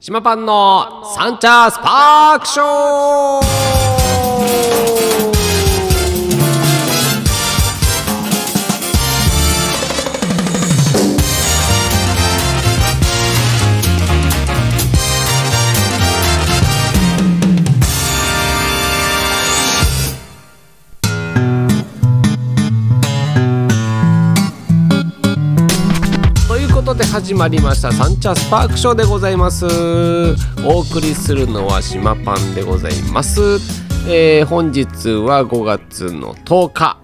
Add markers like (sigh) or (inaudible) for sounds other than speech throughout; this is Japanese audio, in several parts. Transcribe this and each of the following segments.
島パンのサンチャースパークショー。始まりました。サンチャスパークショーでございます。お送りするのは島パンでございます、えー本日は5月の10日。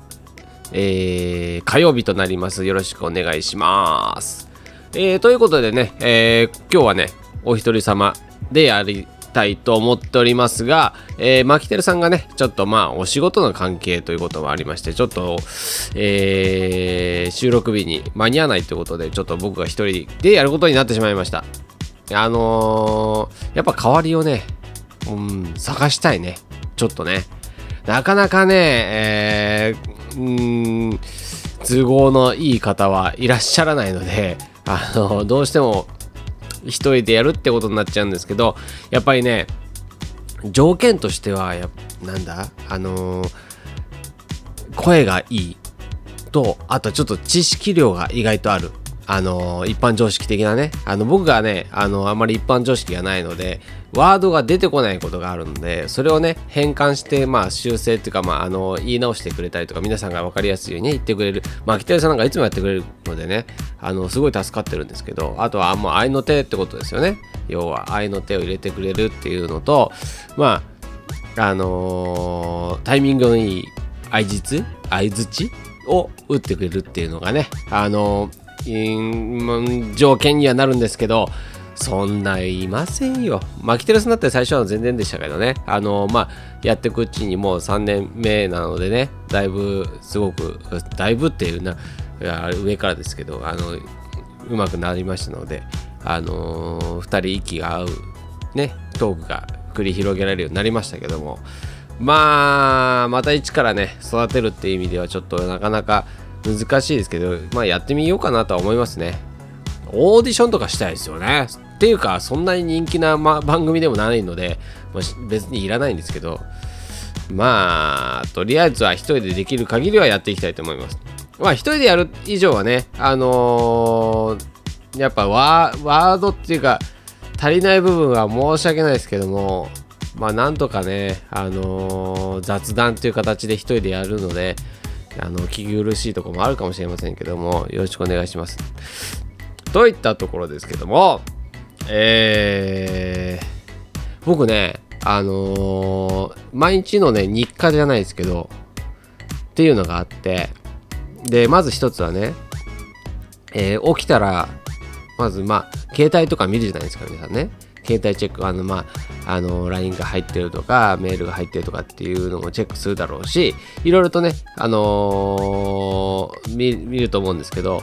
えー火曜日となります。よろしくお願いします。えーということでね、え今日はねお一人様でやりたいと思っておりますが、えー、マキテルさんがねちょっとまあお仕事の関係ということもありましてちょっと、えー収録日に間に合わないということでちょっと僕が一人でやることになってしまいました。あのーやっぱ代わりをね、うん、探したいね。ちょっとね。なかなかね、えーうん都合のいい方はいらっしゃらないので (laughs) あのどうしても一人でやるってことになっちゃうんですけどやっぱりね条件としてはやなんだ？あのー声がいい。とあとちょっと知識量が意外とある。あの一般常識的なね。あの僕がねあのあんまり一般常識がないのでワードが出てこないことがあるのでそれをね変換してまあ修正っていうかまああの言い直してくれたりとか皆さんが分かりやすいように言ってくれる。まあ北谷さんなんかいつもやってくれるのでねあのすごい助かってるんですけどあとはもう愛の手ってことですよね。要は愛の手を入れてくれるっていうのとまああのータイミングのいい相槌？相槌？を打ってくれるっていうのがねあの条件にはなるんですけどそんないませんよ。マキテルスになって最初は全然でしたけどね。あのまあ、やってくうちにもう3年目なのでね、だいぶすごく、だいぶっていうな、上からですけど、あの、うまくなりましたので、あのー、2人息が合う、ね、トークが繰り広げられるようになりましたけども、まあ、また一からね、育てるっていう意味ではちょっとなかなか難しいですけど、まあやってみようかなとは思いますね。オーディションとかしたいですよね。っていうか、そんなに人気な、ま、番組でもないので、まあ別にいらないんですけど、まあ、とりあえずは一人でできる限りはやっていきたいと思います。まあ、一人でやる以上はね、あのーやっぱワードっていうか、足りない部分は申し訳ないですけども、まあ、なんとかね、あのー雑談っていう形で一人でやるので、あの、聞き苦しいところもあるかもしれませんけども、よろしくお願いします。といったところですけども、えー、僕ね、あのー毎日のね、日課じゃないですけど、っていうのがあって、で、まず一つはね、えー起きたら、まずまあ、携帯とか見るじゃないですか、皆さんね。携帯チェック、あの、まあ、あの、LINE が入ってるとか、メールが入ってるとかっていうのもチェックするだろうし、いろいろとね、あのー見見ると思うんですけど、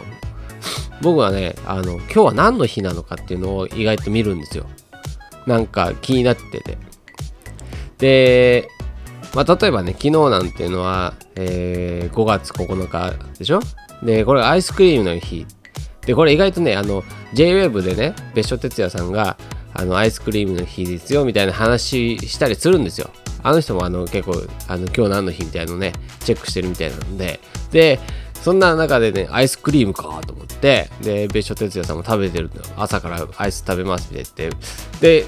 僕はねあの今日は何の日なのかっていうのを意外と見るんですよ。なんか気になってて。で、まあ、例えばね昨日なんていうのは、えー5月9日でしょ？でこれアイスクリームの日。でこれ意外とねあの JWAVE でね別所哲也さんがあのアイスクリームの日ですよみたいな話したりするんですよ。あの人もあの結構あの今日何の日みたいなのねチェックしてるみたいなんで。でそんな中でねアイスクリームかと思ってで別所哲也さんも食べてるの朝からアイス食べますって言って。で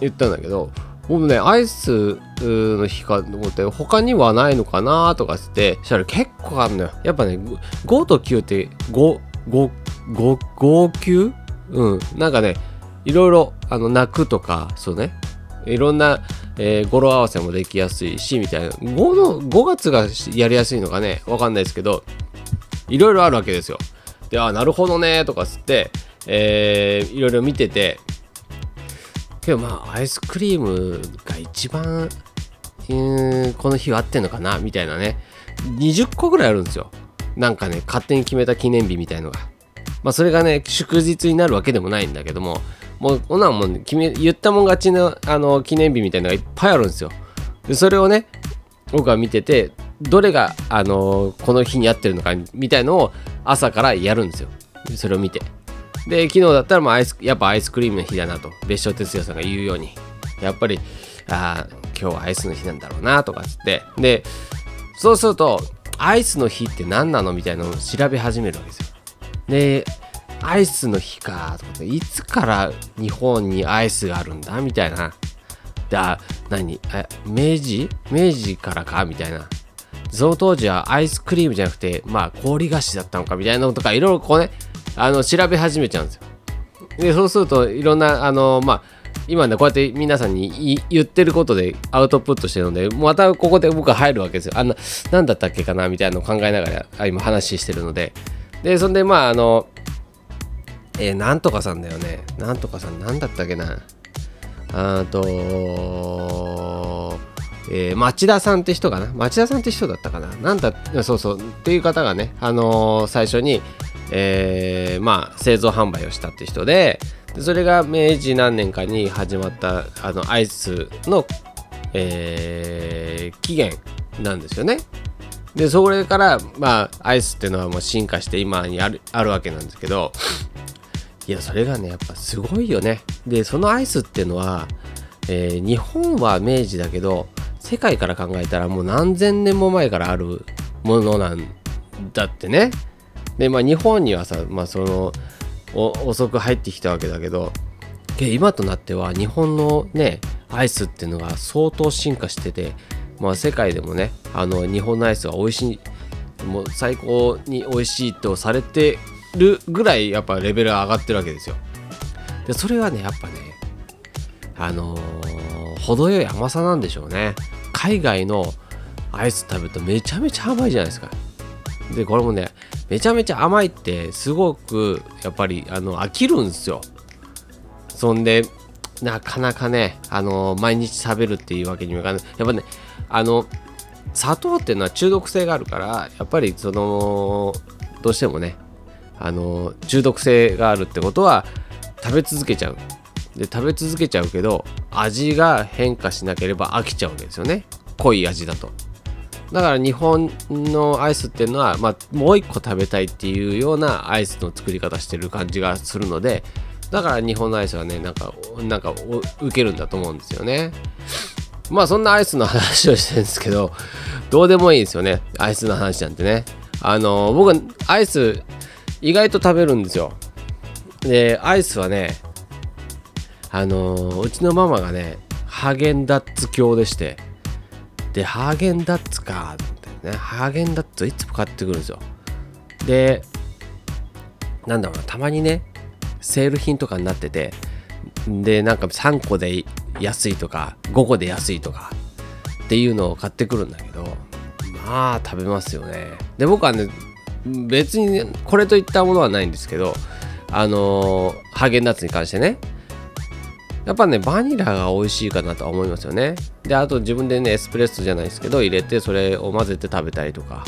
言ったんだけど僕ねアイスの日かと思って他にはないのかなとかってしたら結構あるのよ。やっぱね5と9って5 5 5 5 9うん。なんかねいろいろあの泣くとかそうね。いろんな、えー語呂合わせもできやすいしみたいな。5, の5月がやりやすいのかね。わかんないですけどいろいろあるわけですよ。であなるほどねとかつって、えーいろいろ見てて。けどまあアイスクリームが一番この日は合ってんのかなみたいなね。20個ぐらいあるんですよ。なんかね勝手に決めた記念日みたいのが。まあそれがね祝日になるわけでもないんだけども。もうこんなんもん決め言ったもん勝ちのあの記念日みたいなのがいっぱいあるんですよ。でそれをね僕は見ててどれが、あのこの日に合ってるのかみたいのを朝からやるんですよ。それを見て。で昨日だったらもうアイスやっぱアイスクリームの日だなと別所哲也さんが言うように。やっぱりあ今日はアイスの日なんだろうなとかつって。でそうするとアイスの日って何なのみたいなのを調べ始めるわけですよ。でアイスの日かとかいつから日本にアイスがあるんだみたいな。であ何？え明治？明治からかみたいな。その当時はアイスクリームじゃなくてまあ氷菓子だったのかみたいなのとかいろいろこうねあの調べ始めちゃうんですよ。でそうするといろんなあのまあ今ねこうやって皆さんに言ってることでアウトプットしてるのでまたここで僕は入るわけですよ。あんな何だったっけかなみたいなのを考えながら今話してるので。でそんでまああのえー、なんとかさんだよね。なんとかさん何だったっけな。あとえー、町田さんって人かな。町田さんって人だったかな。なんだそうそうっていう方がねあのー、最初にえー、まあ製造販売をしたって人でそれが明治何年かに始まったあのアイスの、えー、起源なんですよね。でそれからまあアイスっていうのはもう進化して今にあるあるわけなんですけどいやそれがねやっぱすごいよね。でそのアイスっていうのは、えー、日本は明治だけど世界から考えたらもう何千年も前からあるものなんだってね。でまあ日本にはさ、まあ、その遅く入ってきたわけだけど今となっては日本のねアイスっていうのが相当進化してて、まあ、世界でもねあの日本のアイスは美味しいもう最高に美味しいとされてるぐらいやっぱレベル上がってるわけですよ。でそれはねやっぱねあのー、程よい甘さなんでしょうね。海外のアイス食べるとめちゃめちゃ甘いじゃないですか。でこれもねめちゃめちゃ甘いってすごくやっぱりあの飽きるんですよ。そんでなかなかねあの毎日食べるっていうわけにもいかない。やっぱねあの砂糖っていうのは中毒性があるからやっぱりそのどうしてもねあの中毒性があるってことは食べ続けちゃう。で食べ続けちゃうけど味が変化しなければ飽きちゃうわけですよね。濃い味だと。だから日本のアイスっていうのは、まあ、もう一個食べたいっていうようなアイスの作り方してる感じがするのでだから日本のアイスはねなんかなんか受けるんだと思うんですよね。まあそんなアイスの話をしてるんですけどどうでもいいんですよね。アイスの話なんてね。あの僕アイス意外と食べるんですよでアイスはねあのうちのママがねハーゲンダッツ教でしてで、ハーゲンダッツか、ってね、ハーゲンダッツいつも買ってくるんですよ。で、なんだろうな、たまにね、セール品とかになってて、で、なんか3個で安いとか、5個で安いとかっていうのを買ってくるんだけど、まあ食べますよね。で、僕はね、別に、これといったものはないんですけど、あのー、ハーゲンダッツに関してね、やっぱねバニラが美味しいかなとは思いますよね。であと自分でねエスプレッソじゃないですけど入れてそれを混ぜて食べたりとか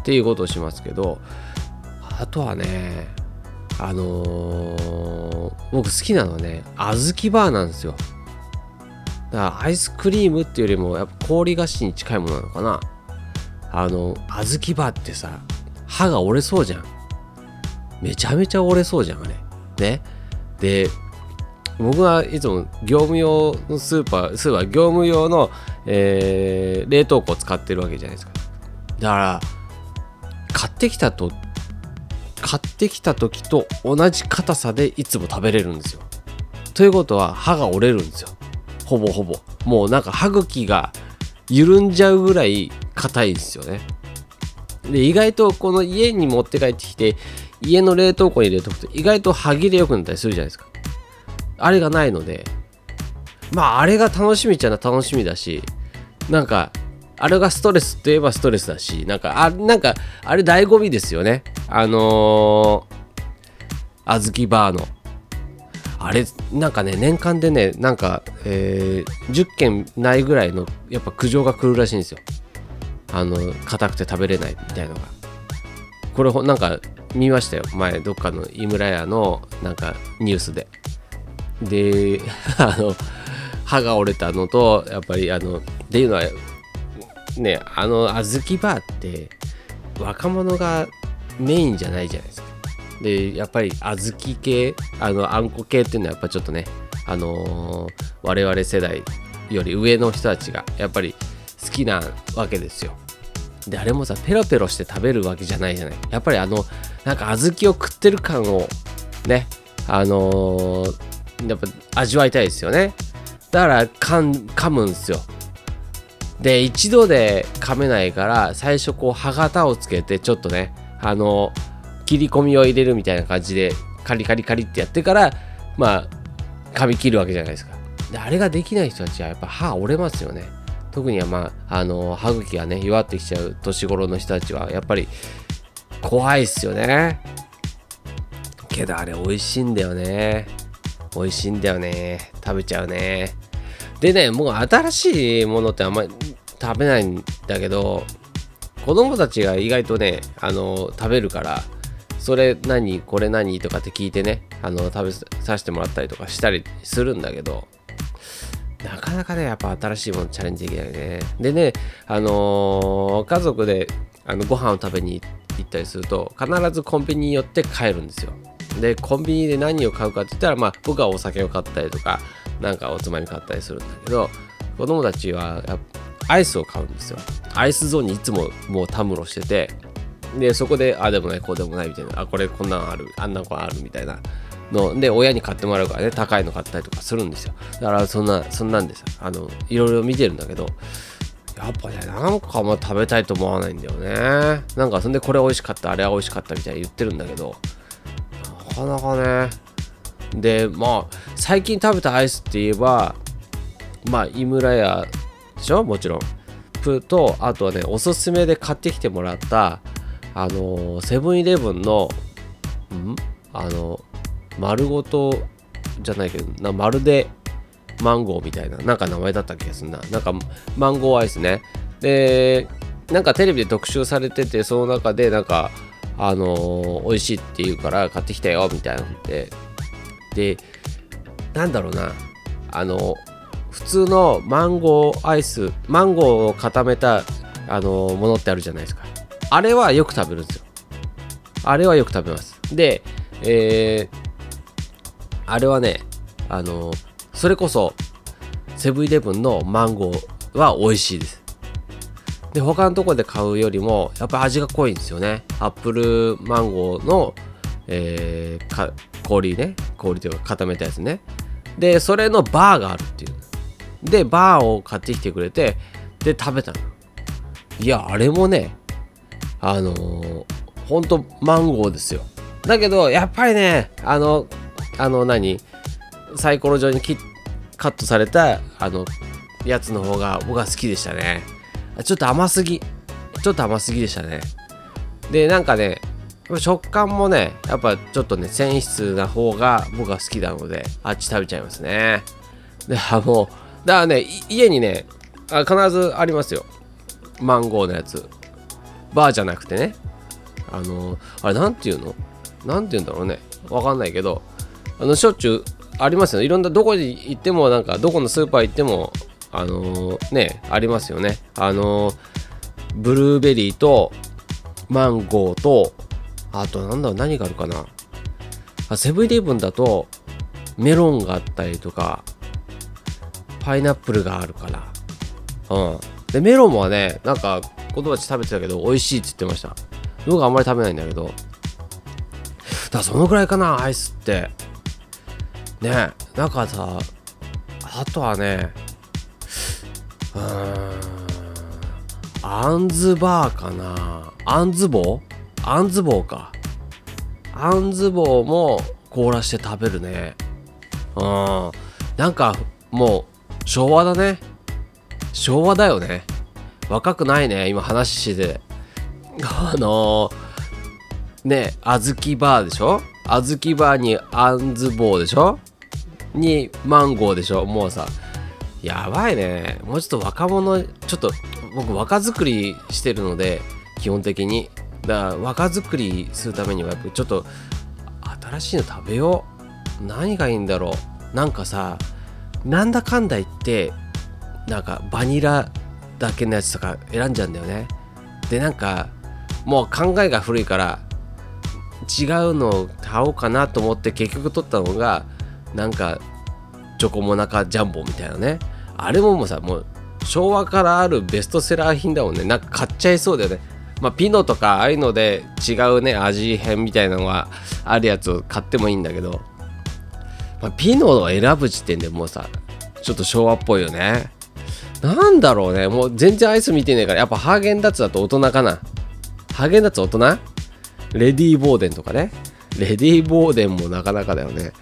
っていうことをしますけどあとはねあのー、僕好きなのはね小豆バーなんですよ。だからアイスクリームっていうよりもやっぱ氷菓子に近いものなのかな。あの小豆バーってさ歯が折れそうじゃん。めちゃめちゃ折れそうじゃんあれ。ね。で僕はいつも業務用のスーパースーパー業務用の、えー、冷凍庫を使ってるわけじゃないですか。だから買ってきたと買ってきた時と同じ硬さでいつも食べれるんですよ。ということは歯が折れるんですよ。ほぼほぼ。もうなんか歯茎が緩んじゃうぐらい硬いんですよね。で意外とこの家に持って帰ってきて家の冷凍庫に入れとくと意外と歯切れ良くなったりするじゃないですか。あれがないのでまああれが楽しみちゃな楽しみだしなんかあれがストレスといえばストレスだしなんかあなんかあれ醍醐味ですよね。あのー、小豆バーの。あれなんかね年間でねなんか、えー、10件ないぐらいのやっぱ苦情が来るらしいんですよ。あの硬くて食べれないみたいのが。これなんか見ましたよ。前どっかの井村屋のなんかニュースで。で (laughs) あの歯が折れたのとやっぱりあのっていうのはねあの小豆バーって若者がメインじゃないじゃないですか。でやっぱり小豆系あのあんこ系っていうのはやっぱちょっとねあのー、我々世代より上の人たちがやっぱり好きなわけですよ。であれもさペロペロして食べるわけじゃないじゃない。やっぱりあのなんか小豆を食ってる感をねあのー、やっぱ味わいたいですよね。だから噛むんですよ。で一度で噛めないから最初こう歯型をつけてちょっとねあの切り込みを入れるみたいな感じでカリカリカリってやってからまあ噛み切るわけじゃないですか。であれができない人たちはやっぱ歯折れますよね。特にはまああの歯茎がね弱ってきちゃう年頃の人たちはやっぱり怖いっすよね。けどあれ美味しいんだよね。美味しいんだよね。食べちゃうね。でねもう新しいものってあんまり食べないんだけど子供たちが意外とねあの食べるからそれ何これ何とかって聞いてねあの食べさせてもらったりとかしたりするんだけどなかなかねやっぱ新しいものチャレンジできないね。でねあのー、家族であのご飯を食べに行ったりすると必ずコンビニに寄って帰るんですよ。でコンビニで何を買うかって言ったらまあ僕はお酒を買ったりとかなんかおつまみ買ったりするんだけど子供たちはアイスを買うんですよ。アイスゾーンにいつももうたむろしててでそこであでもないこうでもないみたいなあこれこんなんあるあんな子あるみたいなので親に買ってもらうからね高いの買ったりとかするんですよ。だからそんなそんなんですあのいろいろ見てるんだけどやっぱねなんかも食べたいと思わないんだよね。なんかそんでこれ美味しかったあれは美味しかったみたいに言ってるんだけどなかなかね。でまあ最近食べたアイスって言えばまあ井村屋でしょ？もちろん。プとあとはねおすすめで買ってきてもらったあのセブンイレブンのん？あの丸ごとじゃないけどなまるでマンゴーみたいななんか名前だった気がするな。なんかマンゴーアイスね。でなんかテレビで特集されててその中でなんかあのー、美味しいって言うから買ってきたよみたいなのででなんだろうな。あの普通のマンゴーアイスマンゴーを固めたあのものってあるじゃないですか。あれはよく食べるんですよ。あれはよく食べます。でえー、あれはねあのそれこそセブンイレブンのマンゴーは美味しいです。で他のとこで買うよりもやっぱ味が濃いんですよね。アップルマンゴーの、えー、氷ね。氷というか固めたやつね。でそれのバーがあるっていう。でバーを買ってきてくれてで食べたの。いやあれもねあのー、ほんとマンゴーですよ。だけどやっぱりねあのあの何？サイコロ状にカットされたあのやつの方が僕は好きでしたね。ちょっと甘すぎちょっと甘すぎでしたね。でなんかね食感もねやっぱちょっとね繊維質な方が僕は好きなのであっち食べちゃいますね。であのだからね家にねあ必ずありますよ。マンゴーのやつ。バーじゃなくてね。あのあれなんていうの？なんて言うんだろうね。わかんないけどあのしょっちゅうありますよね。いろんなどこに行ってもなんかどこのスーパー行ってもあのー、ねありますよね。あのー、ブルーベリーとマンゴーとあとなんだろう何があるかな。あセブンイレブンだとメロンがあったりとかパイナップルがあるから。うん。でメロンはねなんか子供たち食べてたけど美味しいって言ってました。僕はあんまり食べないんだけど。だからそのぐらいかなアイスって。ねなんかさあとはねうんあんずバーかな。あんず棒あんず棒か。あんず棒も凍らして食べるね。うん。なんかもう昭和だね。昭和だよね。若くないね今話して。て (laughs) あのー、ね小豆バーでしょ？小豆バーにあんず棒でしょ？にマンゴーでしょもうさ。やばいね。もうちょっと若者ちょっと僕若作りしてるので基本的に。だから若作りするためにはやっぱちょっと新しいの食べよう。何がいいんだろう。なんかさなんだかんだ言ってなんかバニラだけのやつとか選んじゃうんだよね。でなんかもう考えが古いから違うのを買おうかなと思って結局取ったのがなんかチョコモナカジャンボみたいなね。あれももうさもう昭和からあるベストセラー品だもんね。なんか買っちゃいそうだよね。まあ、ピノとかああいうので違うね味変みたいなのがあるやつを買ってもいいんだけど、まあ、ピノを選ぶ時点でもうさちょっと昭和っぽいよね。なんだろうね。もう全然アイス見てねえから。やっぱハーゲンダッツだと大人かな。ハーゲンダッツ大人？レディー・ボーデンとかね。レディー・ボーデンもなかなかだよね。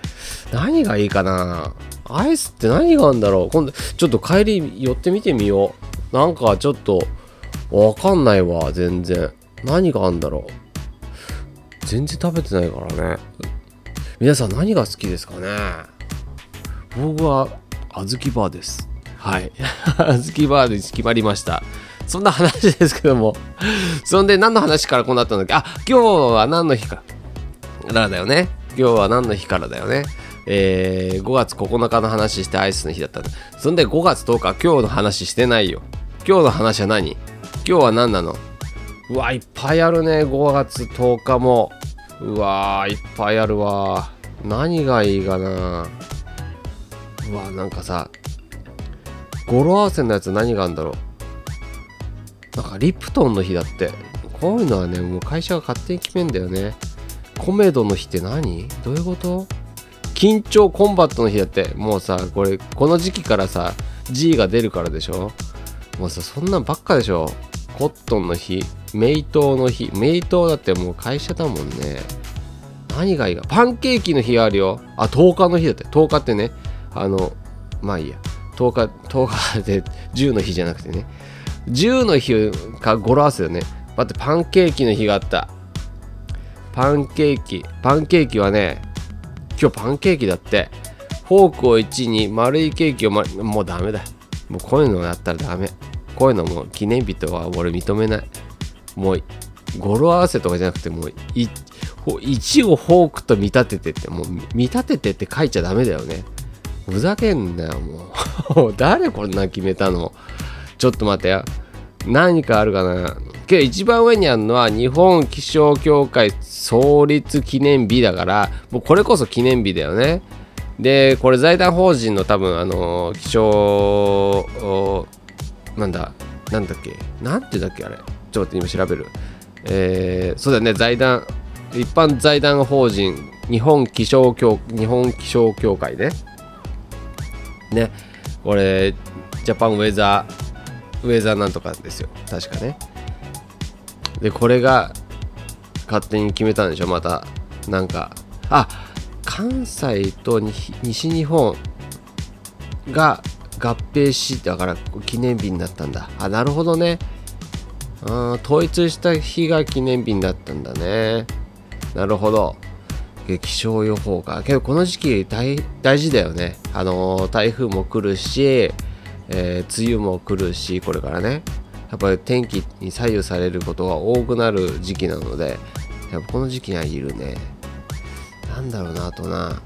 何がいいかな？アイスって何があるんだろう？今度ちょっと帰り寄ってみてみようなんかちょっとわかんないわ、全然。何があんだろう？全然食べてないからね。皆さん何が好きですかね？僕は、あずきバーです。はい。あずきバーで決まりました。そんな話ですけども。そんで何の話からこうなったんだっけ？あ、今日は何の日か。だからだよね。今日は何の日からだよね？えー、5月9日の話してアイスの日だったんだ。そんで5月10日、今日の話してないよ。今日の話は何？今日は何なの？うわいっぱいあるね。5月10日も。うわいっぱいあるわ。何がいいかな？うわなんかさ語呂合わせのやつ何があるんだろう？なんかリプトンの日だって。こういうのはねもう会社が勝手に決めんだよね。コメドの日って何？どういうこと？緊張コンバットの日だってもうさこれこの時期からさ G が出るからでしょ？もうさそんなんばっかでしょ？コットンの日、メイトの日、メイトだってもう会社だもんね。何がいいか。パンケーキの日あるよ。あ、10日の日だって。10日ってね、あの、まあいいや。10日、10日で10の日じゃなくてね。10の日か語呂合わせだね。待って、パンケーキの日があった。パンケーキ。パンケーキはね、今日パンケーキだって。フォークを1に丸いケーキを、ま、もうダメだ。もうこういうのやったらダメ。こういうのも記念日とは俺認めない。もう、語呂合わせとかじゃなくて、もう、1をフォークと見立ててって、もう見立ててって書いちゃダメだよね。ふざけんなよ、もう。(laughs) 誰こんな決めたの？ちょっと待ってよ。何かあるかな？けど一番上にあるのは日本気象協会創立記念日だからもうこれこそ記念日だよねでこれ財団法人の多分あの気象なんだ、なんだっけ、なんてだっけ、あれ？ちょっと、今調べる。えー、そうだね、財団、一般財団法人、日本気象協、日本気象協会ね。ね、これ、ジャパンウェザー、ウェザーなんとかですよ。確かね。で、これが、勝手に決めたんでしょ、また。なんか、あ関西と西日本が合併しだから記念日になったんだ。あなるほどね。あ統一した日が記念日になったんだね。なるほど。気象予報か。けどこの時期大事だよね。あのー、台風も来るし、えー、梅雨も来るしこれからね。やっぱり天気に左右されることが多くなる時期なのでやっぱこの時期にはいるね。なんだろうなあとな。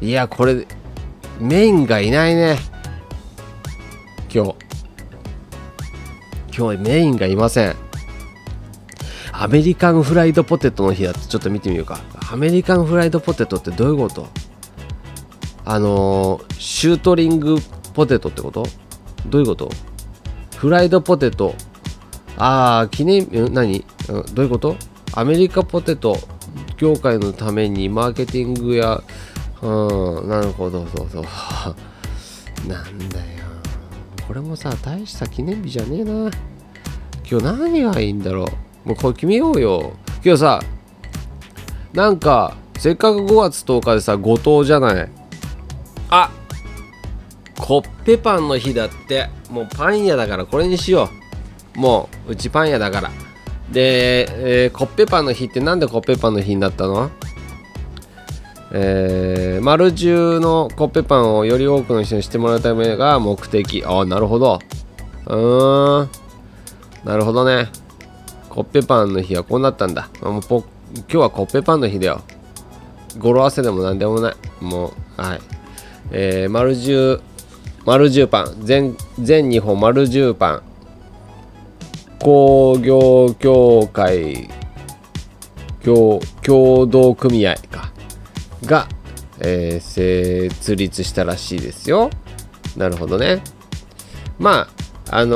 いやこれメインがいないね。今日。今日メインがいません。アメリカンフライドポテトの日だってちょっと見てみようか。アメリカンフライドポテトってどういうこと？あの、シュートリングポテトってこと？どういうこと？フライドポテト。ああ記念何？どういうこと？アメリカポテト業界のためにマーケティングやうんなるほどそうそう。(laughs) なんだよ。これもさ大した記念日じゃねえな。今日何がいいんだろう？もうこれ決めようよ。今日さなんかせっかく5月10日でさ後藤じゃない？あコッペパンの日だってもうパン屋だからこれにしようもううちパン屋だからで、えー、コッペパンの日ってなんでコッペパンの日になったの？えー、丸中のコッペパンをより多くの人にしてもらうためが目的。ああ、なるほど。うーん。なるほどね。コッペパンの日はこうなったんだ。もう今日はコッペパンの日だよ。語呂合わせでもなんでもない。もう、はい。えー、丸十、丸十パン。全、全日本丸十パン。工業協会。共共同組合か。が、えー、設立したらしいですよ。なるほどね。まああの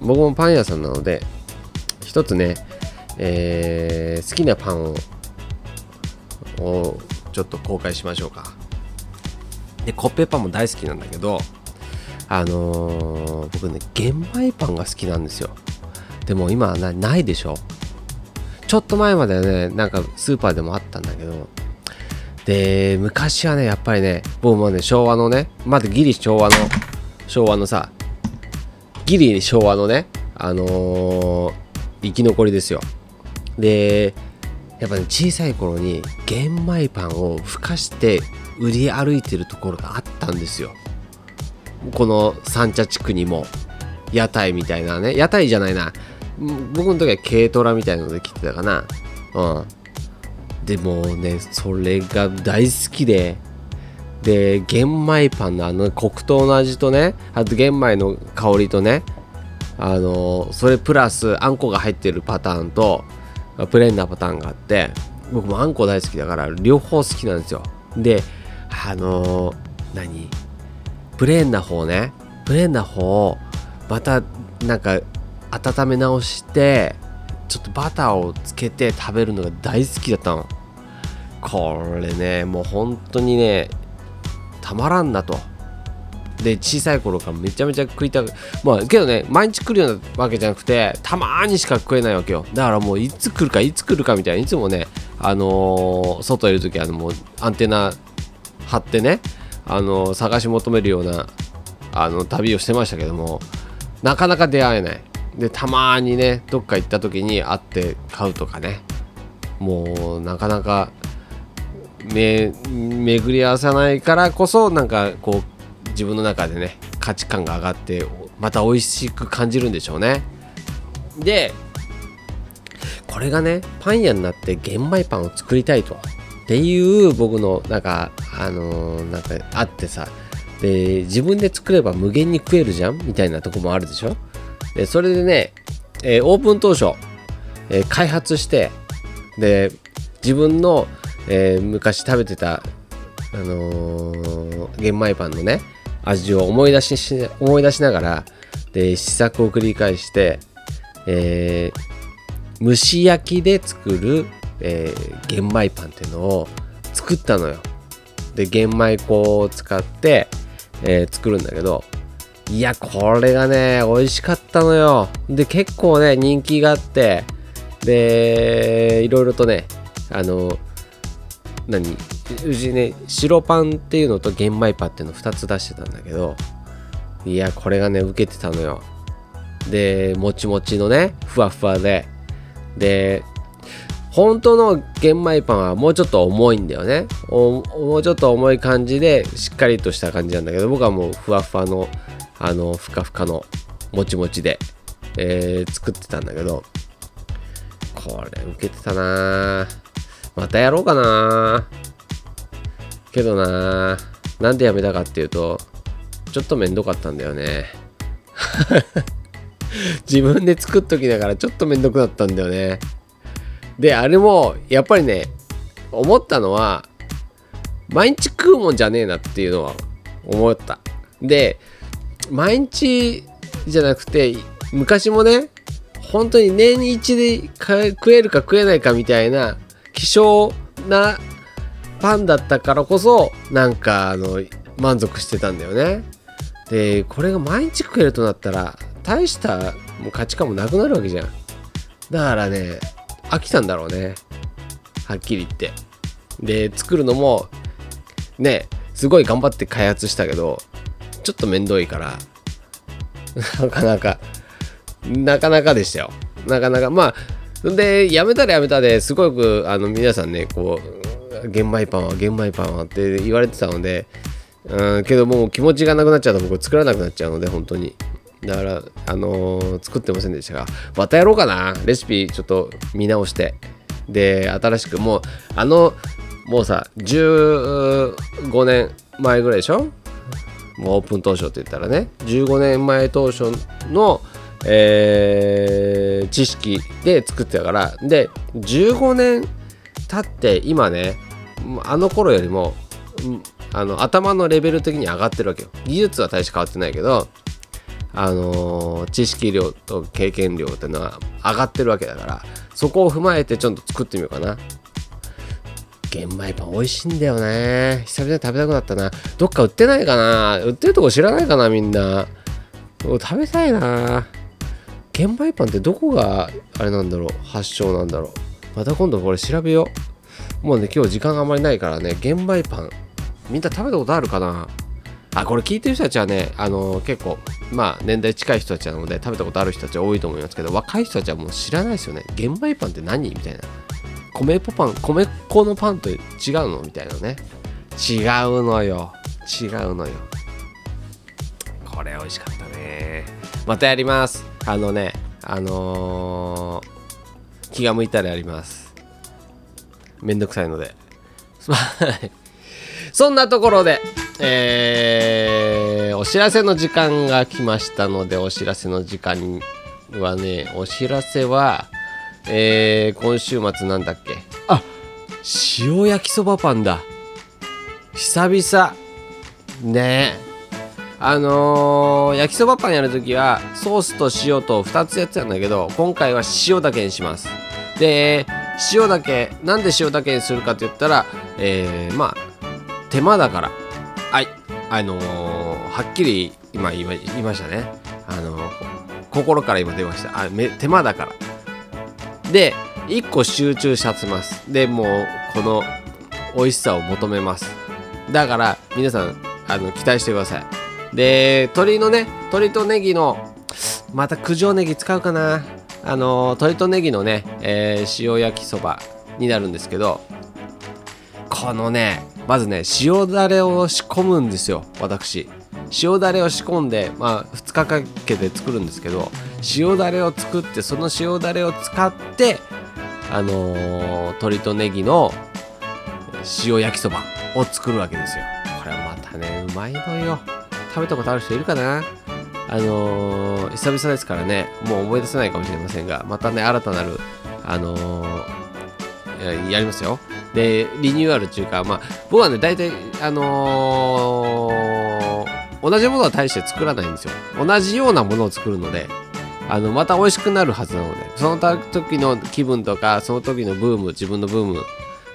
ー、僕もパン屋さんなので一つね、えー、好きなパンををちょっと公開しましょうか。でコッペパンも大好きなんだけどあのー、僕ね玄米パンが好きなんですよ。でも今はないでしょ。ちょっと前まではねなんかスーパーでもあったんだけどで昔はねやっぱりね僕もね昭和のねまだギリ昭和の昭和のさギリ昭和のねあのー、生き残りですよ。でやっぱね小さい頃に玄米パンをふかして売り歩いてるところがあったんですよ。この三茶地区にも屋台みたいなね屋台じゃないな。僕の時は軽トラみたいなので来てたかな。うん。でもねそれが大好きで。で玄米パンのあの黒糖の味とねあと玄米の香りとねあのそれプラスあんこが入ってるパターンとプレーンなパターンがあって僕もあんこ大好きだから両方好きなんですよ。であのー、何？プレーンな方ね。プレーンな方をまたなんか温め直してちょっとバターをつけて食べるのが大好きだったの。これねもう本当にねたまらんなと。で小さい頃からめちゃめちゃ食いたくまあけどね毎日来るようなわけじゃなくてたまにしか食えないわけよ。だからもういつ来るかいつ来るかみたいないつもねあのー、外いる時はもうアンテナ張ってねあのー、探し求めるようなあの旅をしてましたけどもなかなか出会えない。でたまにねどっか行った時に会って買うとかね。もうなかなかめ巡り合わせないからこそなんかこう自分の中でね価値観が上がってまた美味しく感じるんでしょうね。でこれがねパン屋になって玄米パンを作りたいと。っていう僕のなんかあのー、なんかあってさ。で自分で作れば無限に食えるじゃん？みたいなとこもあるでしょ？でそれでね、えー、オープン当初、えー、開発してで自分の、え、昔食べてたあの玄米パンのね味を思い出し思い出しながらで試作を繰り返して、えー、蒸し焼きで作る、えー、玄米パンっていうのを作ったのよ。で玄米粉を使って、えー、作るんだけどいやこれがね美味しかったのよ。で結構ね人気があってでいろいろとねあの何？うちね白パンっていうのと玄米パンっていうの2つ出してたんだけどいやこれがね受けてたのよ。でもちもちのねふわふわで。で本当の玄米パンはもうちょっと重いんだよね。もうちょっと重い感じでしっかりとした感じなんだけど僕はもうふわふわのあのふかふかのもちもちで、えー、作ってたんだけどこれ受けてたなまたやろうかな。けどななんでやめたかっていうとちょっとめんどかったんだよね。(laughs) 自分で作っときながらちょっとめんどくなったんだよね。であれもやっぱりね思ったのは毎日食うもんじゃねえなっていうのは思った。で毎日じゃなくて昔もね本当に年一で食えるか食えないかみたいな希少なパンだったからこそなんかあの満足してたんだよね。でこれが毎日食えるとなったら大したもう価値観もなくなるわけじゃん。だからね飽きたんだろうね。はっきり言って。で作るのもねすごい頑張って開発したけどちょっとめんどいから (laughs) なかなかなかなかでしたよ。なかなかまあでやめたらやめたですごくあの皆さんねこう玄米パンは玄米パンはって言われてたのでうんけどもう気持ちがなくなっちゃうと僕作らなくなっちゃうので本当に。だからあのー、作ってませんでしたがまたやろうかなレシピちょっと見直して。で新しくもうあのもうさ15年前ぐらいでしょ？もうオープン当初って言ったらね。15年前当初の、えー、知識で作ってたから。で15年経って今ねあの頃よりもあの頭のレベル的に上がってるわけよ。技術は大して変わってないけどあのー、知識量と経験量っていうのは上がってるわけだから。そこを踏まえてちょっと作ってみようかな。玄米パン美味しいんだよね。久々に食べたくなったな。どっか売ってないかな。売ってるとこ知らないかなみんな。食べたいな。玄米パンってどこがあれなんだろう発祥なんだろう。また今度これ調べよう。もうね今日時間があまりないからね玄米パン。みんな食べたことあるかな？あこれ聞いてる人たちはねあの結構まあ年代近い人たちなので食べたことある人たち多いと思いますけど若い人たちはもう知らないですよね。玄米パンって何？みたいな。米粉パン米粉のパンと違うの？みたいなね。違うのよ。違うのよ。これ美味しかったね。またやります。あのねあのー、気が向いたらやります。めんどくさいので。(laughs) そんなところで、えー、お知らせの時間が来ましたので、お知らせの時間はね、お知らせは、えー、今週末なんだっけ？あ塩焼きそばパンだ。久々。ねあのー、焼きそばパンやるときはソースと塩と2つやってたんだけど今回は塩だけにします。で塩だけなんで塩だけにするかって言ったらえー、まあ手間だから。はい。あのー、はっきり今言いましたね。あの、心から今出ました。あめ手間だから。で1個集中させます。でもうこの美味しさを求めます。だから皆さんあの期待してください。で鶏のね鶏とネギのまた九条ネギ使うかな。あの鶏とネギのね、えー、塩焼きそばになるんですけどこのねまずね塩だれを仕込むんですよ私。塩だれを仕込んでまあ2日かけて作るんですけど塩だれを作ってその塩だれを使ってあのー、鶏とネギの塩焼きそばを作るわけですよ。これまたねうまいのよ。食べたことある人いるかな？あのー、久々ですからね。もう思い出せないかもしれませんがまたね新たなるあのー、やりますよ。でリニューアルっていうかまあ僕はね大体あのー、同じものは大して作らないんですよ。同じようなものを作るのであのまた美味しくなるはずなのでその時の気分とかその時のブーム自分のブーム、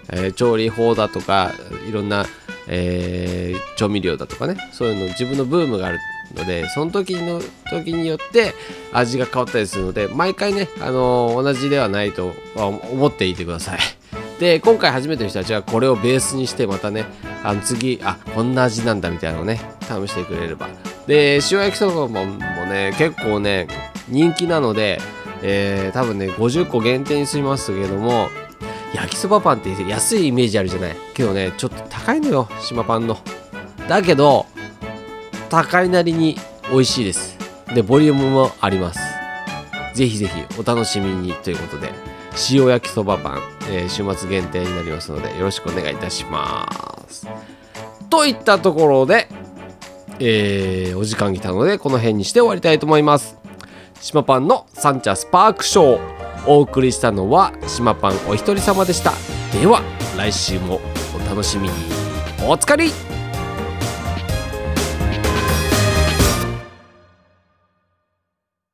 えー、調理法だとかいろんな、えー、調味料だとかねそういうの自分のブームがあるのでその時の時によって味が変わったりするので毎回ね、あのー、同じではないとは思っていてください。(laughs) で今回初めての人たちはこれをベースにしてまたねあの次あこんな味なんだみたいなのをね試してくれればで塩焼きそばもね結構ね人気なので、えー、多分ね50個限定にしますけども焼きそばパンって安いイメージあるじゃない。けどねちょっと高いのよ島パンの。だけど高いなりに美味しいです。でボリュームもあります。ぜひぜひお楽しみにということで塩焼きそばパン、えー、週末限定になりますのでよろしくお願いいたします。といったところで、えー、お時間来たのでこの辺にして終わりたいと思います。島パンのサンチャスパークショー。お送りしたのは島パンお一人様でした。では来週もお楽しみに。おつかり